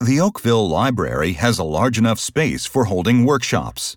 The Oakville Library has a large enough space for holding workshops.